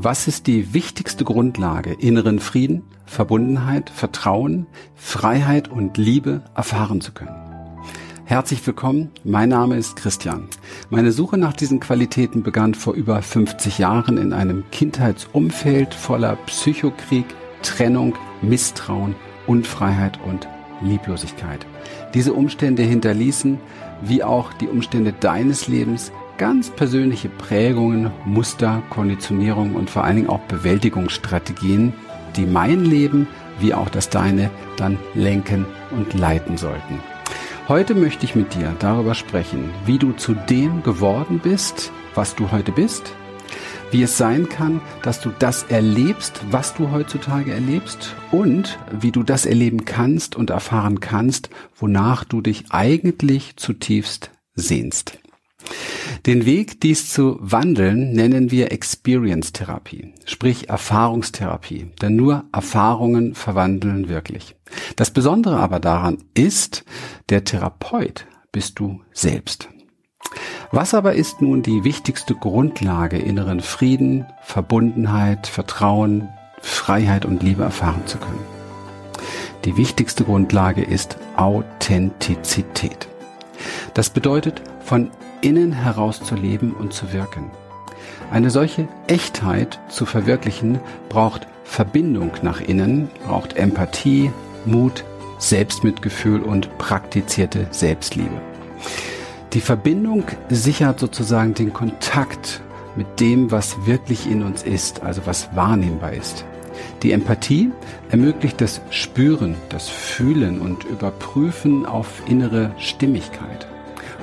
Was ist die wichtigste Grundlage, inneren Frieden, Verbundenheit, Vertrauen, Freiheit und Liebe erfahren zu können? Herzlich willkommen, mein Name ist Christian. Meine Suche nach diesen Qualitäten begann vor über 50 Jahren in einem Kindheitsumfeld voller Psychokrieg, Trennung, Misstrauen, Unfreiheit und Lieblosigkeit. Diese Umstände hinterließen, wie auch die Umstände deines Lebens, ganz persönliche Prägungen, Muster, Konditionierung und vor allen Dingen auch Bewältigungsstrategien, die mein Leben wie auch das deine dann lenken und leiten sollten. Heute möchte ich mit dir darüber sprechen, wie du zu dem geworden bist, was du heute bist, wie es sein kann, dass du das erlebst, was du heutzutage erlebst und wie du das erleben kannst und erfahren kannst, wonach du dich eigentlich zutiefst sehnst. Den Weg, dies zu wandeln, nennen wir Experience-Therapie, sprich Erfahrungstherapie, denn nur Erfahrungen verwandeln wirklich. Das Besondere aber daran ist, der Therapeut bist du selbst. Was aber ist nun die wichtigste Grundlage, inneren Frieden, Verbundenheit, Vertrauen, Freiheit und Liebe erfahren zu können? Die wichtigste Grundlage ist Authentizität. Das bedeutet, von innen heraus zu leben und zu wirken. Eine solche Echtheit zu verwirklichen braucht Verbindung nach innen, braucht Empathie, Mut, Selbstmitgefühl und praktizierte Selbstliebe. Die Verbindung sichert sozusagen den Kontakt mit dem, was wirklich in uns ist, also was wahrnehmbar ist. Die Empathie ermöglicht das Spüren, das Fühlen und Überprüfen auf innere Stimmigkeit.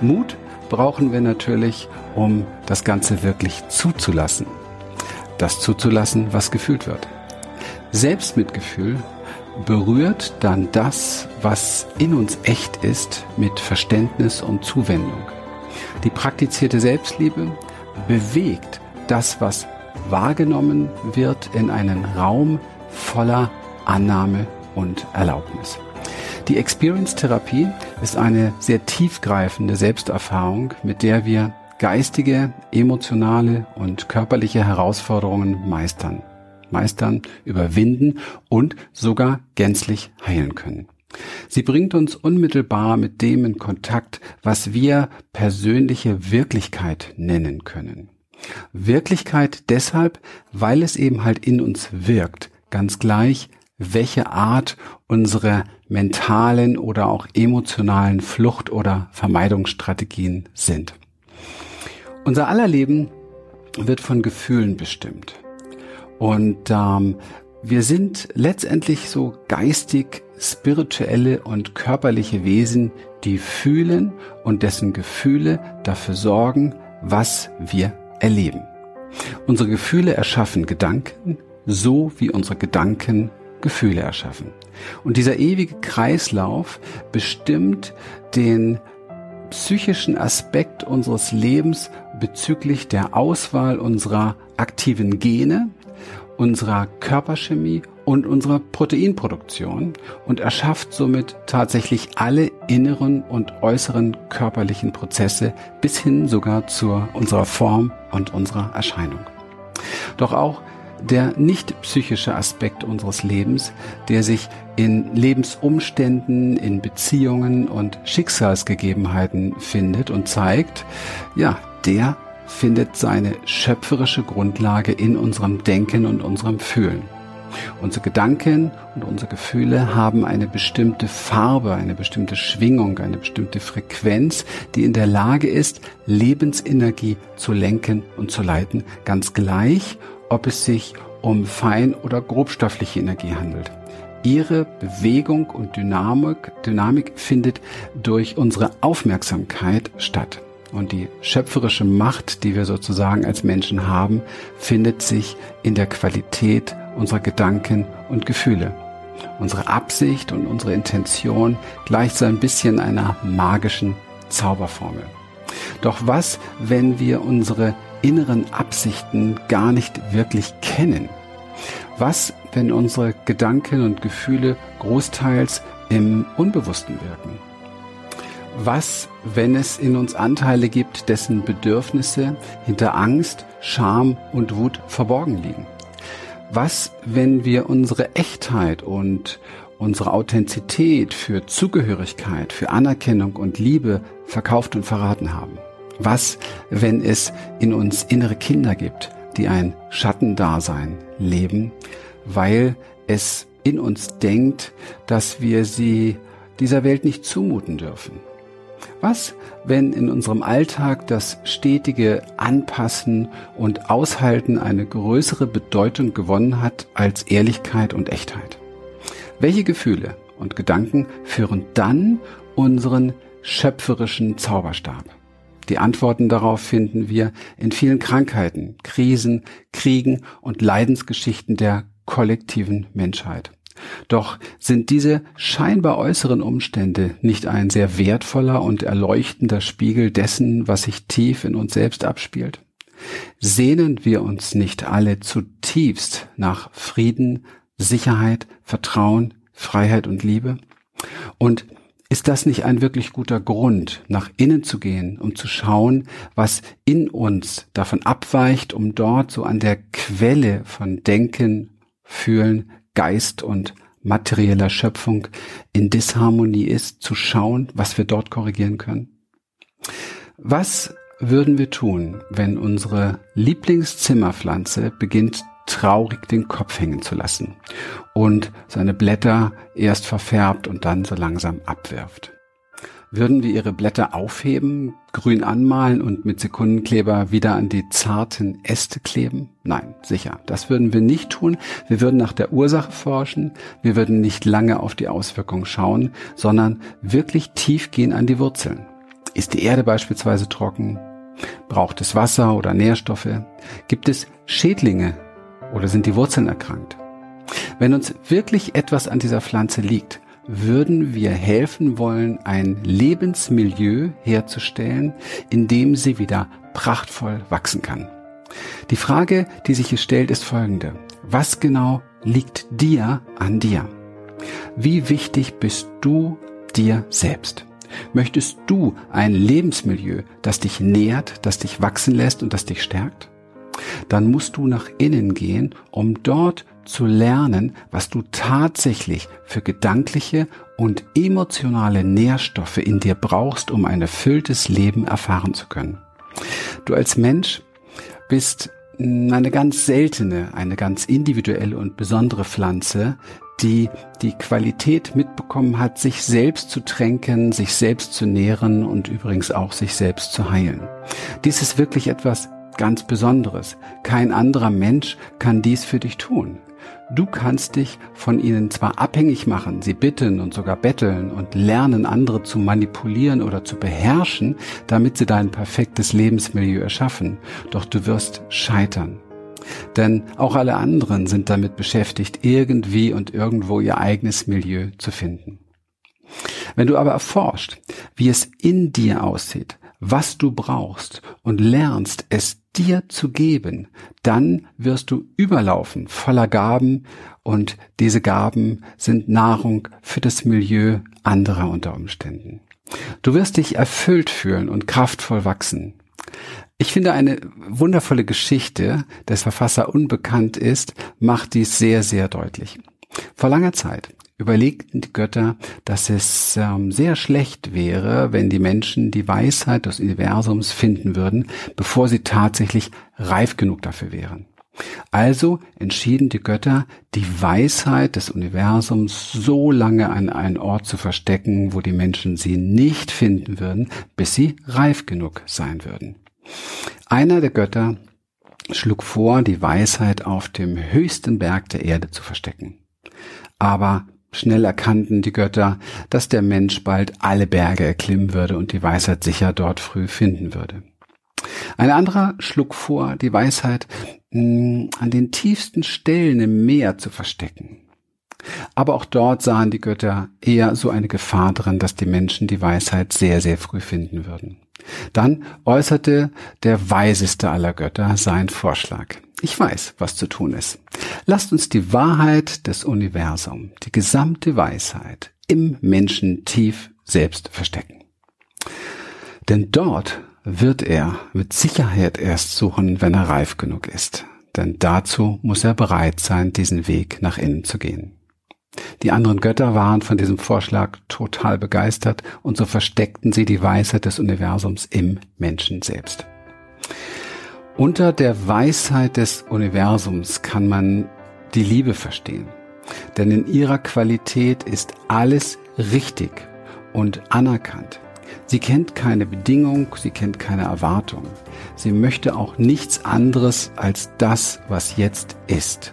Mut brauchen wir natürlich, um das Ganze wirklich zuzulassen. Das zuzulassen, was gefühlt wird. Selbstmitgefühl berührt dann das, was in uns echt ist, mit Verständnis und Zuwendung. Die praktizierte Selbstliebe bewegt das, was wahrgenommen wird, in einen Raum voller Annahme und Erlaubnis. Die Experience-Therapie ist eine sehr tiefgreifende Selbsterfahrung, mit der wir geistige, emotionale und körperliche Herausforderungen meistern, meistern, überwinden und sogar gänzlich heilen können. Sie bringt uns unmittelbar mit dem in Kontakt, was wir persönliche Wirklichkeit nennen können. Wirklichkeit deshalb, weil es eben halt in uns wirkt, ganz gleich, welche Art unsere mentalen oder auch emotionalen Flucht- oder Vermeidungsstrategien sind. Unser aller Leben wird von Gefühlen bestimmt. Und ähm, wir sind letztendlich so geistig, spirituelle und körperliche Wesen, die fühlen und dessen Gefühle dafür sorgen, was wir erleben. Unsere Gefühle erschaffen Gedanken, so wie unsere Gedanken Gefühle erschaffen. Und dieser ewige Kreislauf bestimmt den psychischen Aspekt unseres Lebens bezüglich der Auswahl unserer aktiven Gene, unserer Körperchemie und unserer Proteinproduktion und erschafft somit tatsächlich alle inneren und äußeren körperlichen Prozesse bis hin sogar zu unserer Form und unserer Erscheinung. Doch auch der nicht psychische Aspekt unseres Lebens, der sich in Lebensumständen, in Beziehungen und Schicksalsgegebenheiten findet und zeigt, ja, der findet seine schöpferische Grundlage in unserem Denken und unserem Fühlen. Unsere Gedanken und unsere Gefühle haben eine bestimmte Farbe, eine bestimmte Schwingung, eine bestimmte Frequenz, die in der Lage ist, Lebensenergie zu lenken und zu leiten, ganz gleich, ob es sich um fein- oder grobstoffliche Energie handelt. Ihre Bewegung und Dynamik, Dynamik findet durch unsere Aufmerksamkeit statt. Und die schöpferische Macht, die wir sozusagen als Menschen haben, findet sich in der Qualität unserer Gedanken und Gefühle. Unsere Absicht und unsere Intention gleicht so ein bisschen einer magischen Zauberformel. Doch was, wenn wir unsere inneren Absichten gar nicht wirklich kennen? Was, wenn unsere Gedanken und Gefühle großteils im Unbewussten wirken? Was, wenn es in uns Anteile gibt, dessen Bedürfnisse hinter Angst, Scham und Wut verborgen liegen? Was, wenn wir unsere Echtheit und unsere Authentizität für Zugehörigkeit, für Anerkennung und Liebe verkauft und verraten haben? Was, wenn es in uns innere Kinder gibt, die ein Schattendasein leben, weil es in uns denkt, dass wir sie dieser Welt nicht zumuten dürfen? Was, wenn in unserem Alltag das stetige Anpassen und Aushalten eine größere Bedeutung gewonnen hat als Ehrlichkeit und Echtheit? Welche Gefühle und Gedanken führen dann unseren schöpferischen Zauberstab? Die Antworten darauf finden wir in vielen Krankheiten, Krisen, Kriegen und Leidensgeschichten der kollektiven Menschheit. Doch sind diese scheinbar äußeren Umstände nicht ein sehr wertvoller und erleuchtender Spiegel dessen, was sich tief in uns selbst abspielt? Sehnen wir uns nicht alle zutiefst nach Frieden, Sicherheit, Vertrauen, Freiheit und Liebe? Und ist das nicht ein wirklich guter Grund, nach innen zu gehen, um zu schauen, was in uns davon abweicht, um dort so an der Quelle von Denken, Fühlen, Geist und materieller Schöpfung in Disharmonie ist, zu schauen, was wir dort korrigieren können? Was würden wir tun, wenn unsere Lieblingszimmerpflanze beginnt traurig den Kopf hängen zu lassen und seine Blätter erst verfärbt und dann so langsam abwirft? Würden wir ihre Blätter aufheben, grün anmalen und mit Sekundenkleber wieder an die zarten Äste kleben? Nein, sicher. Das würden wir nicht tun. Wir würden nach der Ursache forschen. Wir würden nicht lange auf die Auswirkungen schauen, sondern wirklich tief gehen an die Wurzeln. Ist die Erde beispielsweise trocken? Braucht es Wasser oder Nährstoffe? Gibt es Schädlinge oder sind die Wurzeln erkrankt? Wenn uns wirklich etwas an dieser Pflanze liegt, würden wir helfen wollen, ein Lebensmilieu herzustellen, in dem sie wieder prachtvoll wachsen kann. Die Frage, die sich hier stellt, ist folgende. Was genau liegt dir an dir? Wie wichtig bist du dir selbst? Möchtest du ein Lebensmilieu, das dich nährt, das dich wachsen lässt und das dich stärkt? Dann musst du nach innen gehen, um dort zu lernen, was du tatsächlich für gedankliche und emotionale Nährstoffe in dir brauchst, um ein erfülltes Leben erfahren zu können. Du als Mensch bist eine ganz seltene, eine ganz individuelle und besondere Pflanze, die die Qualität mitbekommen hat, sich selbst zu tränken, sich selbst zu nähren und übrigens auch sich selbst zu heilen. Dies ist wirklich etwas ganz Besonderes. Kein anderer Mensch kann dies für dich tun. Du kannst dich von ihnen zwar abhängig machen, sie bitten und sogar betteln und lernen, andere zu manipulieren oder zu beherrschen, damit sie dein perfektes Lebensmilieu erschaffen, doch du wirst scheitern. Denn auch alle anderen sind damit beschäftigt, irgendwie und irgendwo ihr eigenes Milieu zu finden. Wenn du aber erforscht, wie es in dir aussieht, was du brauchst und lernst, es dir zu geben, dann wirst du überlaufen voller Gaben und diese Gaben sind Nahrung für das Milieu anderer unter Umständen. Du wirst dich erfüllt fühlen und kraftvoll wachsen. Ich finde eine wundervolle Geschichte, des Verfasser unbekannt ist, macht dies sehr, sehr deutlich. Vor langer Zeit überlegten die Götter, dass es ähm, sehr schlecht wäre, wenn die Menschen die Weisheit des Universums finden würden, bevor sie tatsächlich reif genug dafür wären. Also entschieden die Götter, die Weisheit des Universums so lange an einen Ort zu verstecken, wo die Menschen sie nicht finden würden, bis sie reif genug sein würden. Einer der Götter schlug vor, die Weisheit auf dem höchsten Berg der Erde zu verstecken. Aber Schnell erkannten die Götter, dass der Mensch bald alle Berge erklimmen würde und die Weisheit sicher dort früh finden würde. Ein anderer schlug vor, die Weisheit mh, hm, an den tiefsten Stellen im Meer zu verstecken. Aber auch dort sahen die Götter eher so eine Gefahr drin, dass die Menschen die Weisheit sehr, sehr früh finden würden. Dann äußerte der weiseste aller Götter seinen Vorschlag. Ich weiß, was zu tun ist. Lasst uns die Wahrheit des Universums, die gesamte Weisheit im Menschen tief selbst verstecken. Denn dort wird er mit Sicherheit erst suchen, wenn er reif genug ist. Denn dazu muss er bereit sein, diesen Weg nach innen zu gehen. Die anderen Götter waren von diesem Vorschlag total begeistert und so versteckten sie die Weisheit des Universums im Menschen selbst. Unter der Weisheit des Universums kann man die Liebe verstehen. Denn in ihrer Qualität ist alles richtig und anerkannt. Sie kennt keine Bedingung, sie kennt keine Erwartung. Sie möchte auch nichts anderes als das, was jetzt ist.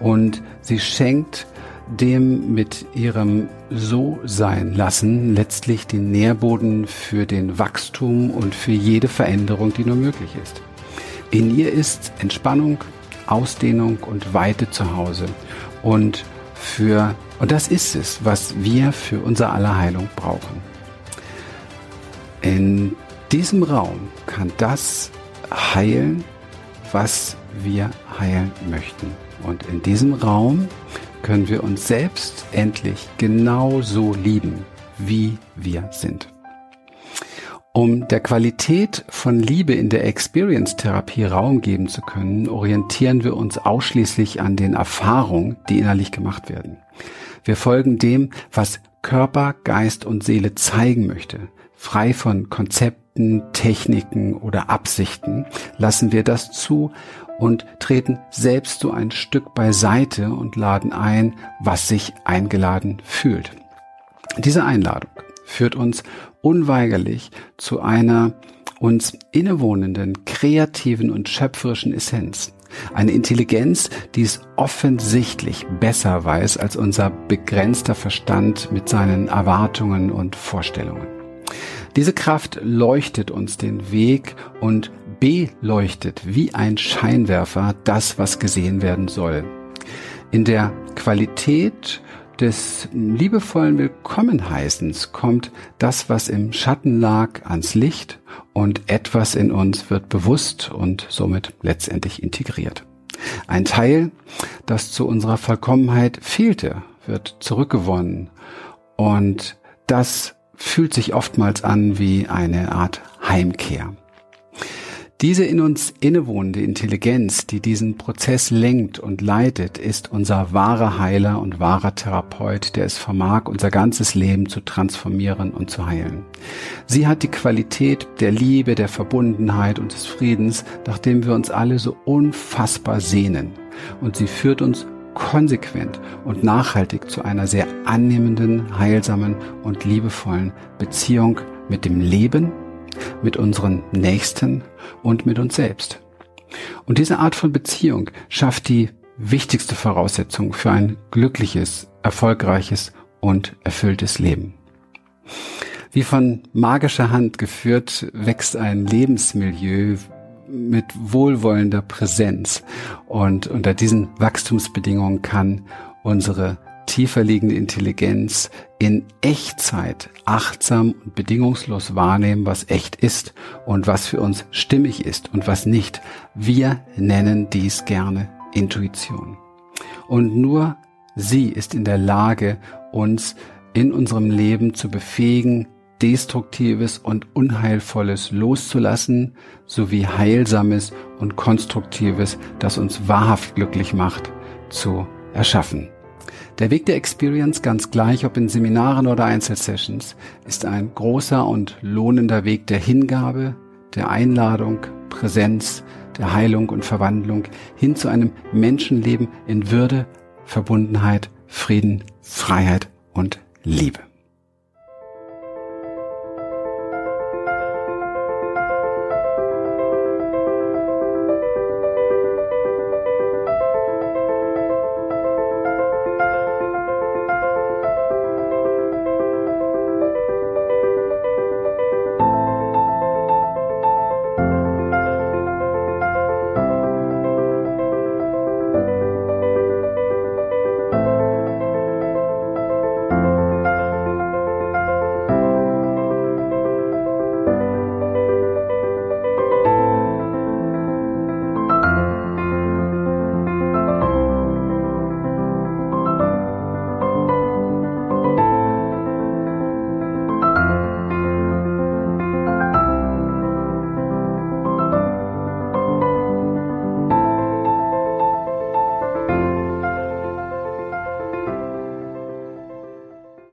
Und sie schenkt dem mit ihrem So sein lassen letztlich den Nährboden für den Wachstum und für jede Veränderung, die nur möglich ist. In ihr ist Entspannung, Ausdehnung und Weite zu Hause und für und das ist es, was wir für unser aller Heilung brauchen. In diesem Raum kann das heilen, was wir heilen möchten. Und in diesem Raum können wir uns selbst endlich genauso lieben, wie wir sind. Um der Qualität von Liebe in der Experience-Therapie Raum geben zu können, orientieren wir uns ausschließlich an den Erfahrungen, die innerlich gemacht werden. Wir folgen dem, was Körper, Geist und Seele zeigen möchte. Frei von Konzepten, Techniken oder Absichten lassen wir das zu und treten selbst so ein Stück beiseite und laden ein, was sich eingeladen fühlt. Diese Einladung führt uns unweigerlich zu einer uns innewohnenden, kreativen und schöpferischen Essenz. Eine Intelligenz, die es offensichtlich besser weiß als unser begrenzter Verstand mit seinen Erwartungen und Vorstellungen. Diese Kraft leuchtet uns den Weg und beleuchtet wie ein Scheinwerfer das, was gesehen werden soll. In der Qualität des liebevollen Willkommenheißens kommt das, was im Schatten lag, ans Licht und etwas in uns wird bewusst und somit letztendlich integriert. Ein Teil, das zu unserer Vollkommenheit fehlte, wird zurückgewonnen und das fühlt sich oftmals an wie eine Art Heimkehr. Diese in uns innewohnende Intelligenz, die diesen Prozess lenkt und leitet, ist unser wahrer Heiler und wahrer Therapeut, der es vermag, unser ganzes Leben zu transformieren und zu heilen. Sie hat die Qualität der Liebe, der Verbundenheit und des Friedens, nach dem wir uns alle so unfassbar sehnen. Und sie führt uns konsequent und nachhaltig zu einer sehr annehmenden, heilsamen und liebevollen Beziehung mit dem Leben mit unseren Nächsten und mit uns selbst. Und diese Art von Beziehung schafft die wichtigste Voraussetzung für ein glückliches, erfolgreiches und erfülltes Leben. Wie von magischer Hand geführt wächst ein Lebensmilieu mit wohlwollender Präsenz. Und unter diesen Wachstumsbedingungen kann unsere tiefer liegende Intelligenz in Echtzeit achtsam und bedingungslos wahrnehmen, was echt ist und was für uns stimmig ist und was nicht. Wir nennen dies gerne Intuition. Und nur sie ist in der Lage, uns in unserem Leben zu befähigen, Destruktives und Unheilvolles loszulassen, sowie Heilsames und Konstruktives, das uns wahrhaft glücklich macht, zu erschaffen. Der Weg der Experience, ganz gleich ob in Seminaren oder Einzelsessions, ist ein großer und lohnender Weg der Hingabe, der Einladung, Präsenz, der Heilung und Verwandlung hin zu einem Menschenleben in Würde, Verbundenheit, Frieden, Freiheit und Liebe.